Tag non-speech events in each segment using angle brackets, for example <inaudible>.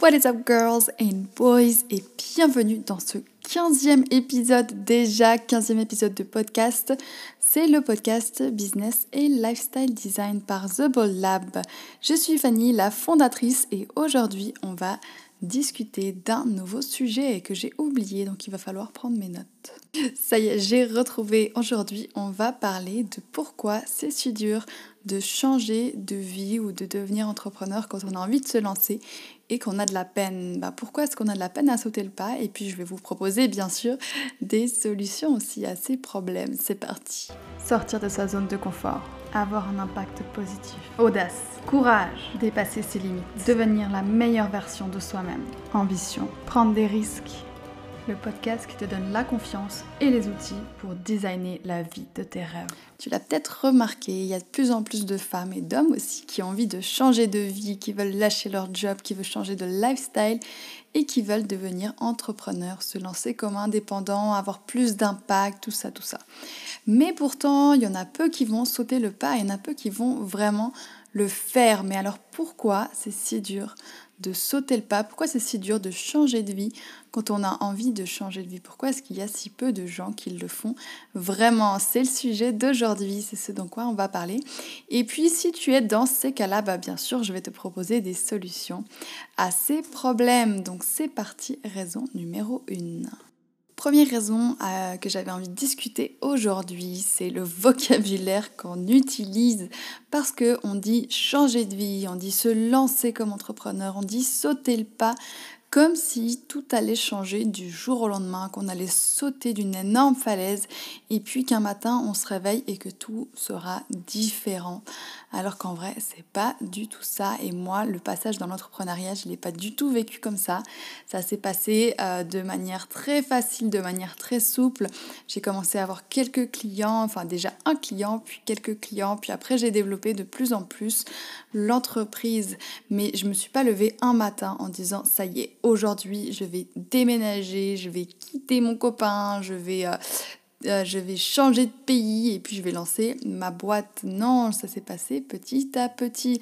What is up girls and boys? Et bienvenue dans ce 15e épisode déjà, 15e épisode de podcast. C'est le podcast Business et Lifestyle Design par The Ball Lab. Je suis Fanny, la fondatrice et aujourd'hui on va discuter d'un nouveau sujet que j'ai oublié donc il va falloir prendre mes notes. Ça y est, j'ai retrouvé aujourd'hui, on va parler de pourquoi c'est si dur de changer de vie ou de devenir entrepreneur quand on a envie de se lancer et qu'on a de la peine. Bah, pourquoi est-ce qu'on a de la peine à sauter le pas? Et puis je vais vous proposer bien sûr des solutions aussi à ces problèmes. C'est parti. Sortir de sa zone de confort, avoir un impact positif, audace, courage, dépasser ses limites, devenir la meilleure version de soi-même, ambition, prendre des risques podcast qui te donne la confiance et les outils pour designer la vie de tes rêves. Tu l'as peut-être remarqué, il y a de plus en plus de femmes et d'hommes aussi qui ont envie de changer de vie, qui veulent lâcher leur job, qui veulent changer de lifestyle et qui veulent devenir entrepreneurs, se lancer comme indépendants, avoir plus d'impact, tout ça, tout ça. Mais pourtant, il y en a peu qui vont sauter le pas, il y en a peu qui vont vraiment le faire. Mais alors pourquoi c'est si dur de sauter le pas? Pourquoi c'est si dur de changer de vie quand on a envie de changer de vie? Pourquoi est-ce qu'il y a si peu de gens qui le font Vraiment, c'est le sujet d'aujourd'hui, c'est ce dont quoi on va parler. Et puis si tu es dans ces cas-là, bah, bien sûr, je vais te proposer des solutions à ces problèmes. Donc c'est parti, raison numéro 1. Première raison euh, que j'avais envie de discuter aujourd'hui, c'est le vocabulaire qu'on utilise parce qu'on dit changer de vie, on dit se lancer comme entrepreneur, on dit sauter le pas comme si tout allait changer du jour au lendemain, qu'on allait sauter d'une énorme falaise et puis qu'un matin on se réveille et que tout sera différent. Alors qu'en vrai, c'est pas du tout ça. Et moi, le passage dans l'entrepreneuriat, je l'ai pas du tout vécu comme ça. Ça s'est passé euh, de manière très facile, de manière très souple. J'ai commencé à avoir quelques clients, enfin déjà un client, puis quelques clients, puis après j'ai développé de plus en plus l'entreprise. Mais je me suis pas levée un matin en disant ça y est, aujourd'hui, je vais déménager, je vais quitter mon copain, je vais euh, euh, je vais changer de pays et puis je vais lancer ma boîte. Non, ça s'est passé petit à petit.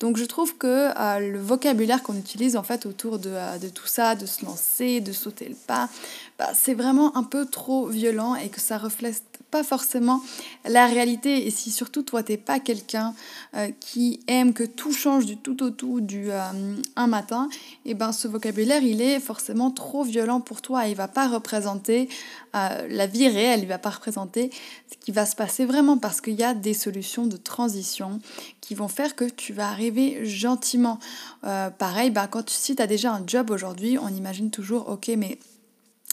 Donc je trouve que euh, le vocabulaire qu'on utilise en fait autour de, de, tout ça, de se lancer, de sauter le pas, bah, c'est vraiment un peu trop violent et que ça reflète pas forcément la réalité. Et si surtout toi, t'es pas quelqu'un euh, qui aime que tout change du tout au tout du euh, un matin, et eh ben ce vocabulaire, il est forcément trop violent pour toi. Il va pas représenter euh, la vie réelle, il va pas représenter ce qui va se passer vraiment parce qu'il y a des solutions de transition qui vont faire que tu vas arriver gentiment. pareil, ben, quand tu, si tu as déjà un job aujourd'hui, on imagine toujours, ok, mais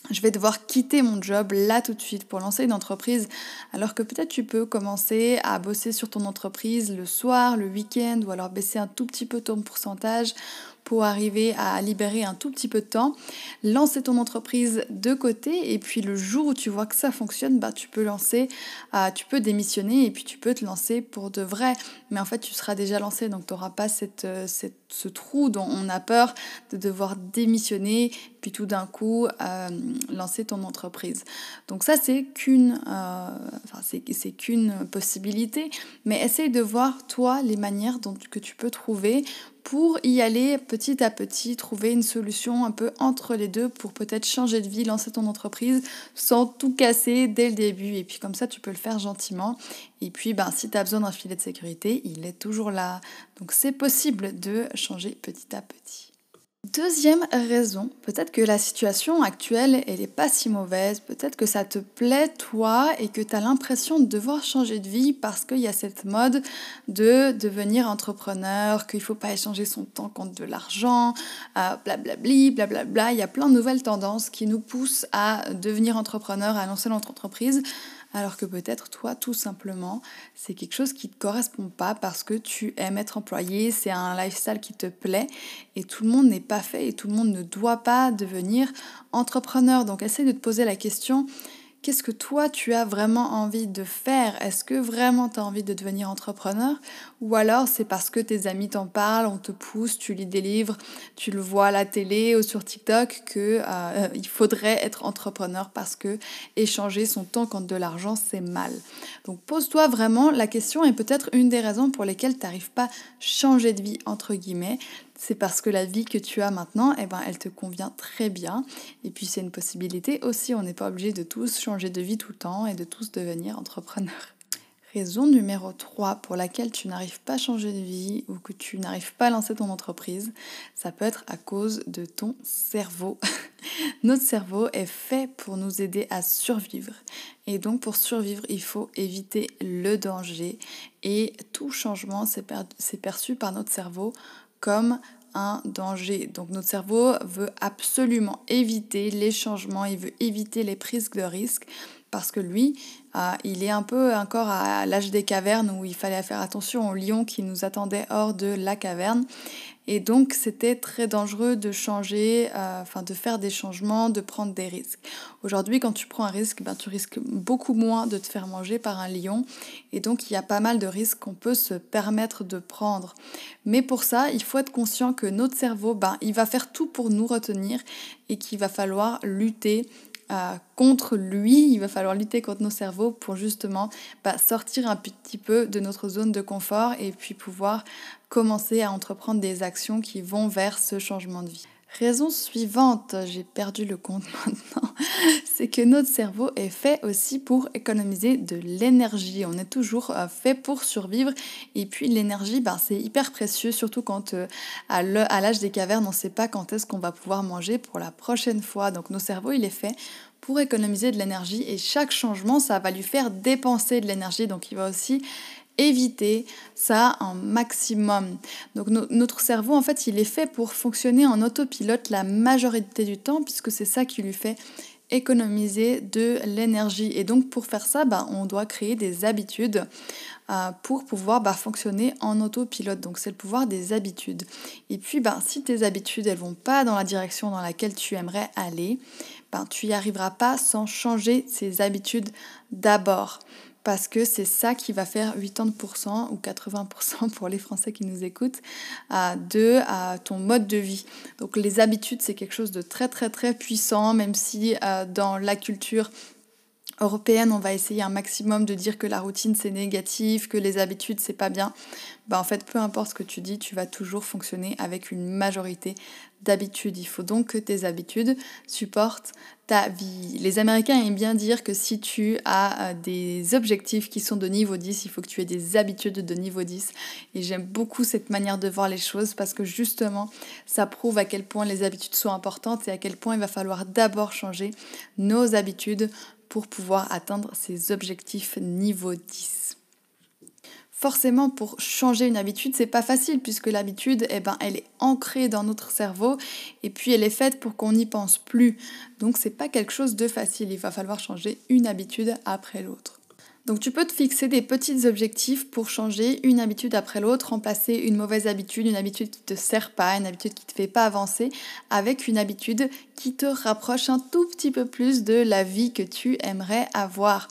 je vais devoir quitter mon job là tout de suite pour lancer une entreprise, alors que peut-être tu peux commencer à bosser sur ton entreprise le soir, le week-end, ou alors baisser un tout petit peu ton pourcentage pour arriver à libérer un tout petit peu de temps, lancer ton entreprise de côté et puis le jour où tu vois que ça fonctionne, bah, tu peux lancer, euh, tu peux démissionner et puis tu peux te lancer pour de vrai. Mais en fait, tu seras déjà lancé donc tu n'auras pas euh, cette, ce trou dont on a peur de devoir démissionner puis tout d'un coup euh, lancer ton entreprise. Donc ça, c'est qu'une enfin, c'est qu'une possibilité, mais essaye de voir toi les manières dont, que tu peux trouver pour y aller petit à petit, trouver une solution un peu entre les deux pour peut-être changer de vie, lancer ton entreprise sans tout casser dès le début. Et puis comme ça, tu peux le faire gentiment. Et puis, ben, si tu as besoin d'un filet de sécurité, il est toujours là. Donc c'est possible de changer petit à petit. Deuxième raison, peut-être que la situation actuelle, elle n'est pas si mauvaise, peut-être que ça te plaît toi et que tu as l'impression de devoir changer de vie parce qu'il y a cette mode de devenir entrepreneur, qu'il ne faut pas échanger son temps contre de l'argent, euh, blablabli, blablabla. Il y a plein de nouvelles tendances qui nous poussent à devenir entrepreneur, à lancer notre entreprise alors que peut-être toi, tout simplement, c'est quelque chose qui ne te correspond pas parce que tu aimes être employé, c'est un lifestyle qui te plaît et tout le monde n'est pas fait et tout le monde ne doit pas devenir entrepreneur. Donc essaie de te poser la question, Qu'est-ce que toi tu as vraiment envie de faire? Est-ce que vraiment tu as envie de devenir entrepreneur? Ou alors c'est parce que tes amis t'en parlent, on te pousse, tu lis des livres, tu le vois à la télé ou sur TikTok que euh, il faudrait être entrepreneur parce que échanger son temps contre de l'argent c'est mal. Donc pose-toi vraiment la question et peut-être une des raisons pour lesquelles tu n'arrives pas à changer de vie entre guillemets c'est parce que la vie que tu as maintenant, eh ben, elle te convient très bien. Et puis c'est une possibilité aussi, on n'est pas obligé de tous changer de vie tout le temps et de tous devenir entrepreneurs. Raison numéro 3 pour laquelle tu n'arrives pas à changer de vie ou que tu n'arrives pas à lancer ton entreprise, ça peut être à cause de ton cerveau. <laughs> Notre cerveau est fait pour nous aider à survivre. Et donc pour survivre, il faut éviter le danger. Et tout changement, c'est perçu par notre cerveau comme un danger. Donc notre cerveau veut absolument éviter les changements, il veut éviter les prises de risques parce que lui, euh, il est un peu encore à l'âge des cavernes où il fallait faire attention aux lions qui nous attendaient hors de la caverne. Et donc c'était très dangereux de changer, euh, enfin de faire des changements, de prendre des risques. Aujourd'hui, quand tu prends un risque, ben, tu risques beaucoup moins de te faire manger par un lion. Et donc il y a pas mal de risques qu'on peut se permettre de prendre. Mais pour ça, il faut être conscient que notre cerveau, ben, il va faire tout pour nous retenir et qu'il va falloir lutter contre lui, il va falloir lutter contre nos cerveaux pour justement bah, sortir un petit peu de notre zone de confort et puis pouvoir commencer à entreprendre des actions qui vont vers ce changement de vie. Raison suivante, j'ai perdu le compte <laughs> maintenant, c'est que notre cerveau est fait aussi pour économiser de l'énergie. On est toujours euh, fait pour survivre. Et puis l'énergie, ben, c'est hyper précieux, surtout quand euh, à l'âge des cavernes, on ne sait pas quand est-ce qu'on va pouvoir manger pour la prochaine fois. Donc nos cerveaux, il est fait pour économiser de l'énergie et chaque changement, ça va lui faire dépenser de l'énergie. Donc il va aussi éviter ça un maximum. Donc notre cerveau, en fait, il est fait pour fonctionner en autopilote la majorité du temps, puisque c'est ça qui lui fait économiser de l'énergie. Et donc pour faire ça, bah, on doit créer des habitudes euh, pour pouvoir bah, fonctionner en autopilote. Donc c'est le pouvoir des habitudes. Et puis bah, si tes habitudes, elles vont pas dans la direction dans laquelle tu aimerais aller, ben, tu n'y arriveras pas sans changer ces habitudes d'abord parce que c'est ça qui va faire 80% ou 80% pour les Français qui nous écoutent de ton mode de vie. Donc les habitudes, c'est quelque chose de très très très puissant, même si euh, dans la culture européenne, on va essayer un maximum de dire que la routine c'est négatif, que les habitudes c'est pas bien. Bah en fait, peu importe ce que tu dis, tu vas toujours fonctionner avec une majorité d'habitudes. Il faut donc que tes habitudes supportent ta vie. Les Américains aiment bien dire que si tu as euh, des objectifs qui sont de niveau 10, il faut que tu aies des habitudes de niveau 10. Et j'aime beaucoup cette manière de voir les choses parce que justement, ça prouve à quel point les habitudes sont importantes et à quel point il va falloir d'abord changer nos habitudes pour pouvoir atteindre ces objectifs niveau 10 forcément pour changer une habitude, c'est pas facile puisque l'habitude, eh ben, elle est ancrée dans notre cerveau et puis elle est faite pour qu'on n'y pense plus. Donc c'est pas quelque chose de facile, il va falloir changer une habitude après l'autre. Donc tu peux te fixer des petits objectifs pour changer une habitude après l'autre, remplacer une mauvaise habitude, une habitude qui te sert pas, une habitude qui te fait pas avancer, avec une habitude qui te rapproche un tout petit peu plus de la vie que tu aimerais avoir.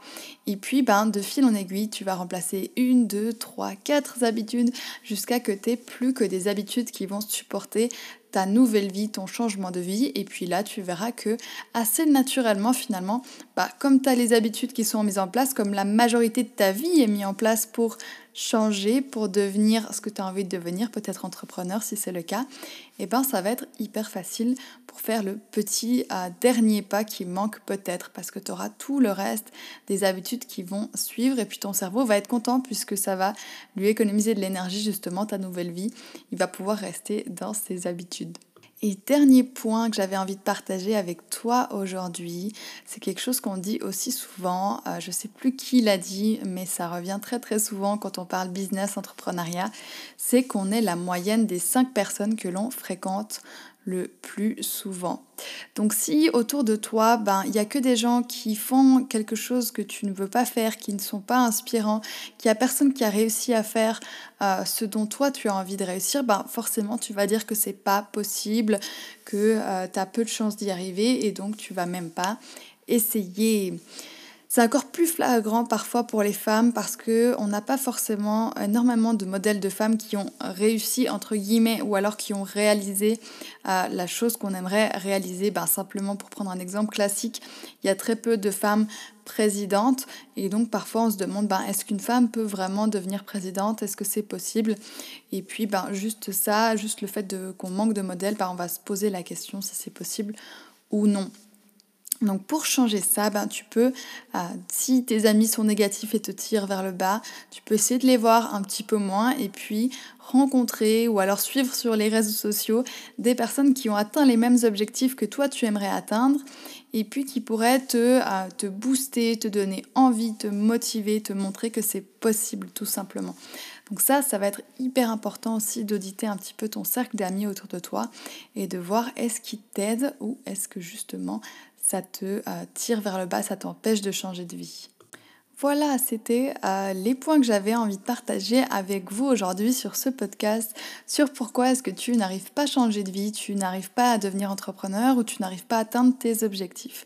Et puis, ben, de fil en aiguille, tu vas remplacer une, deux, trois, quatre habitudes jusqu'à que tu plus que des habitudes qui vont supporter ta nouvelle vie, ton changement de vie. Et puis là, tu verras que assez naturellement, finalement, bah, comme tu as les habitudes qui sont mises en place, comme la majorité de ta vie est mise en place pour changer pour devenir ce que tu as envie de devenir, peut-être entrepreneur si c'est le cas, et eh ben ça va être hyper facile pour faire le petit dernier pas qui manque peut-être parce que tu auras tout le reste des habitudes qui vont suivre et puis ton cerveau va être content puisque ça va lui économiser de l'énergie justement ta nouvelle vie, il va pouvoir rester dans ses habitudes. Et dernier point que j'avais envie de partager avec toi aujourd'hui, c'est quelque chose qu'on dit aussi souvent, euh, je sais plus qui l'a dit, mais ça revient très très souvent quand on parle business, entrepreneuriat, c'est qu'on est la moyenne des cinq personnes que l'on fréquente le plus souvent. Donc si autour de toi, ben il y a que des gens qui font quelque chose que tu ne veux pas faire, qui ne sont pas inspirants, qu'il n'y a personne qui a réussi à faire euh, ce dont toi tu as envie de réussir, ben forcément tu vas dire que c'est pas possible, que euh, tu as peu de chances d'y arriver et donc tu vas même pas essayer. C'est encore plus flagrant parfois pour les femmes parce que on n'a pas forcément énormément de modèles de femmes qui ont réussi entre guillemets ou alors qui ont réalisé euh, la chose qu'on aimerait réaliser. Ben, simplement pour prendre un exemple classique, il y a très peu de femmes présidentes et donc parfois on se demande ben, est-ce qu'une femme peut vraiment devenir présidente? Est-ce que c'est possible? Et puis ben, juste ça, juste le fait qu'on manque de modèles, ben, on va se poser la question si c'est possible ou non. Donc pour changer ça, ben, tu peux, euh, si tes amis sont négatifs et te tirent vers le bas, tu peux essayer de les voir un petit peu moins et puis rencontrer ou alors suivre sur les réseaux sociaux des personnes qui ont atteint les mêmes objectifs que toi tu aimerais atteindre et puis qui pourraient te, euh, te booster, te donner envie, te motiver, te montrer que c'est possible tout simplement. Donc ça, ça va être hyper important aussi d'auditer un petit peu ton cercle d'amis autour de toi et de voir est-ce qu'ils t'aident ou est-ce que justement ça te euh, tire vers le bas, ça t'empêche de changer de vie. Voilà, c'était euh, les points que j'avais envie de partager avec vous aujourd'hui sur ce podcast, sur pourquoi est-ce que tu n'arrives pas à changer de vie, tu n'arrives pas à devenir entrepreneur ou tu n'arrives pas à atteindre tes objectifs.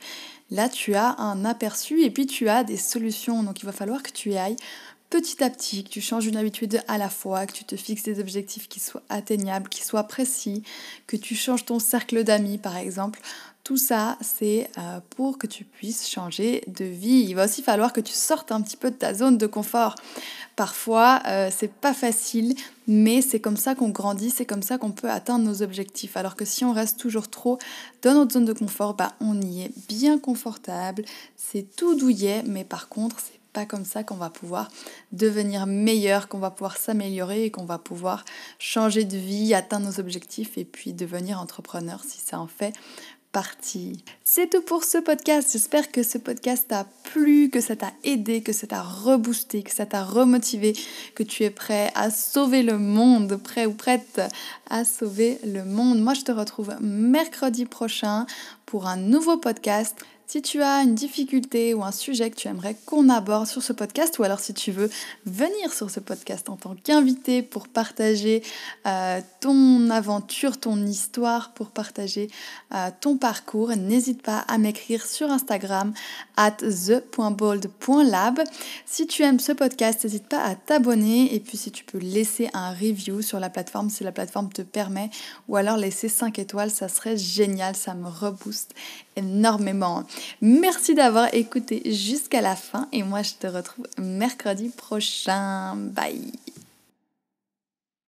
Là, tu as un aperçu et puis tu as des solutions. Donc, il va falloir que tu ailles petit à petit, que tu changes une habitude à la fois, que tu te fixes des objectifs qui soient atteignables, qui soient précis, que tu changes ton cercle d'amis par exemple. Tout ça, c'est euh, pour que tu puisses changer de vie. Il va aussi falloir que tu sortes un petit peu de ta zone de confort. Parfois, euh, c'est pas facile, mais c'est comme ça qu'on grandit, c'est comme ça qu'on peut atteindre nos objectifs. Alors que si on reste toujours trop dans notre zone de confort, bah, on y est bien confortable, c'est tout douillet, mais par contre, c'est pas comme ça qu'on va pouvoir devenir meilleur, qu'on va pouvoir s'améliorer et qu'on va pouvoir changer de vie, atteindre nos objectifs et puis devenir entrepreneur si ça en fait partie. C'est tout pour ce podcast. J'espère que ce podcast t'a plu, que ça t'a aidé, que ça t'a reboosté, que ça t'a remotivé, que tu es prêt à sauver le monde, prêt ou prête à sauver le monde. Moi, je te retrouve mercredi prochain pour un nouveau podcast. Si tu as une difficulté ou un sujet que tu aimerais qu'on aborde sur ce podcast, ou alors si tu veux venir sur ce podcast en tant qu'invité pour partager euh, ton aventure, ton histoire, pour partager euh, ton parcours, n'hésite pas à m'écrire sur Instagram at the.bold.lab. Si tu aimes ce podcast, n'hésite pas à t'abonner et puis si tu peux laisser un review sur la plateforme, si la plateforme te permet, ou alors laisser 5 étoiles, ça serait génial, ça me rebooste énormément. Merci d'avoir écouté jusqu'à la fin et moi je te retrouve mercredi prochain. Bye